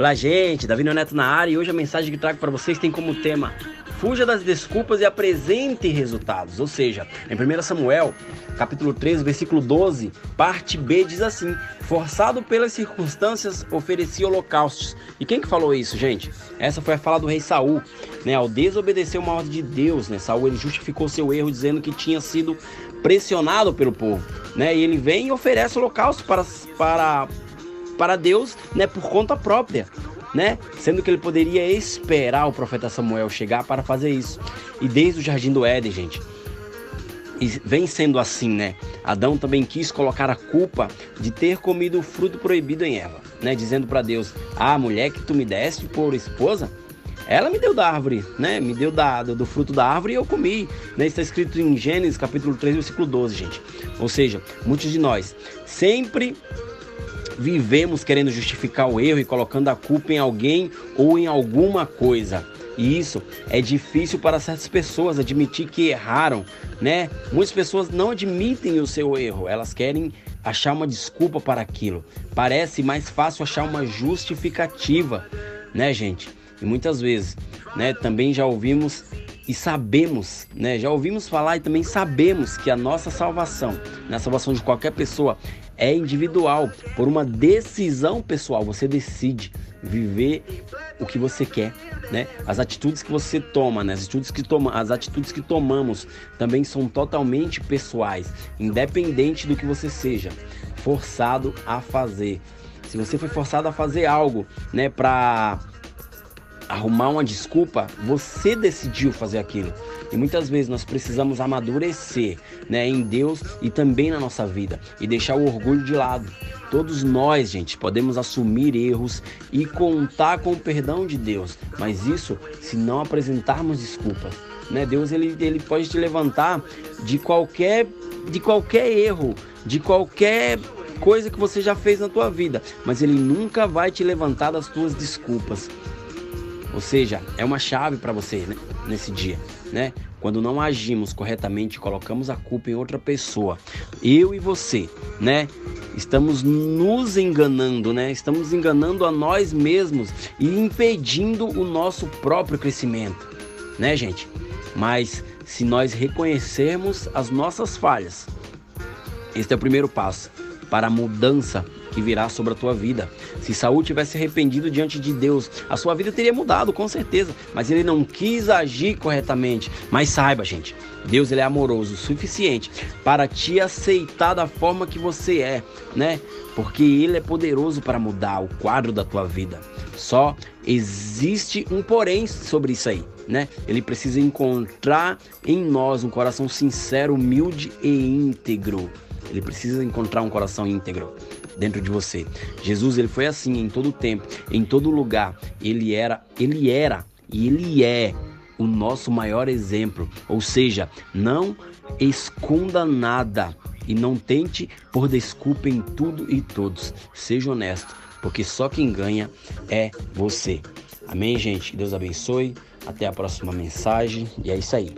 Olá, gente. Davi Neto na área e hoje a mensagem que trago para vocês tem como tema Fuja das desculpas e apresente resultados. Ou seja, em 1 Samuel, capítulo 3, versículo 12, parte B diz assim: Forçado pelas circunstâncias, oferecia holocaustos. E quem que falou isso, gente? Essa foi a fala do rei Saul, né? Ao desobedecer uma ordem de Deus, né? Saul ele justificou seu erro dizendo que tinha sido pressionado pelo povo, né? E ele vem e oferece holocausto para para para Deus, né, por conta própria, né? Sendo que ele poderia esperar o profeta Samuel chegar para fazer isso. E desde o jardim do Éden, gente, e vem sendo assim, né? Adão também quis colocar a culpa de ter comido o fruto proibido em Eva, né? Dizendo para Deus: "A mulher que tu me deste por esposa, ela me deu da árvore, né? Me deu da, do, do fruto da árvore e eu comi. Né? Está escrito em Gênesis capítulo 3, versículo 12, gente. Ou seja, muitos de nós sempre vivemos querendo justificar o erro e colocando a culpa em alguém ou em alguma coisa. E isso é difícil para certas pessoas admitir que erraram, né? Muitas pessoas não admitem o seu erro, elas querem achar uma desculpa para aquilo. Parece mais fácil achar uma justificativa, né, gente? E muitas vezes, né, também já ouvimos e sabemos, né? Já ouvimos falar e também sabemos que a nossa salvação, na né, salvação de qualquer pessoa, é individual, por uma decisão pessoal. Você decide viver o que você quer, né? As atitudes que você toma, né? As atitudes que toma, as atitudes que tomamos também são totalmente pessoais, independente do que você seja forçado a fazer. Se você foi forçado a fazer algo, né, para arrumar uma desculpa, você decidiu fazer aquilo. E muitas vezes nós precisamos amadurecer, né, em Deus e também na nossa vida e deixar o orgulho de lado. Todos nós, gente, podemos assumir erros e contar com o perdão de Deus, mas isso se não apresentarmos desculpas. Né? Deus ele, ele pode te levantar de qualquer de qualquer erro, de qualquer coisa que você já fez na tua vida, mas ele nunca vai te levantar das tuas desculpas. Ou seja, é uma chave para você né? nesse dia, né? Quando não agimos corretamente, colocamos a culpa em outra pessoa. Eu e você, né? Estamos nos enganando, né? Estamos enganando a nós mesmos e impedindo o nosso próprio crescimento, né, gente? Mas se nós reconhecermos as nossas falhas, este é o primeiro passo para a mudança que virá sobre a tua vida. Se Saul tivesse arrependido diante de Deus, a sua vida teria mudado, com certeza, mas ele não quis agir corretamente. Mas saiba, gente, Deus ele é amoroso o suficiente para te aceitar da forma que você é, né? Porque ele é poderoso para mudar o quadro da tua vida. Só existe um porém sobre isso aí, né? Ele precisa encontrar em nós um coração sincero, humilde e íntegro. Ele precisa encontrar um coração íntegro dentro de você. Jesus ele foi assim em todo tempo, em todo lugar. Ele era, ele era e ele é o nosso maior exemplo. Ou seja, não esconda nada e não tente por desculpa em tudo e todos. Seja honesto, porque só quem ganha é você. Amém, gente? Deus abençoe. Até a próxima mensagem. E é isso aí.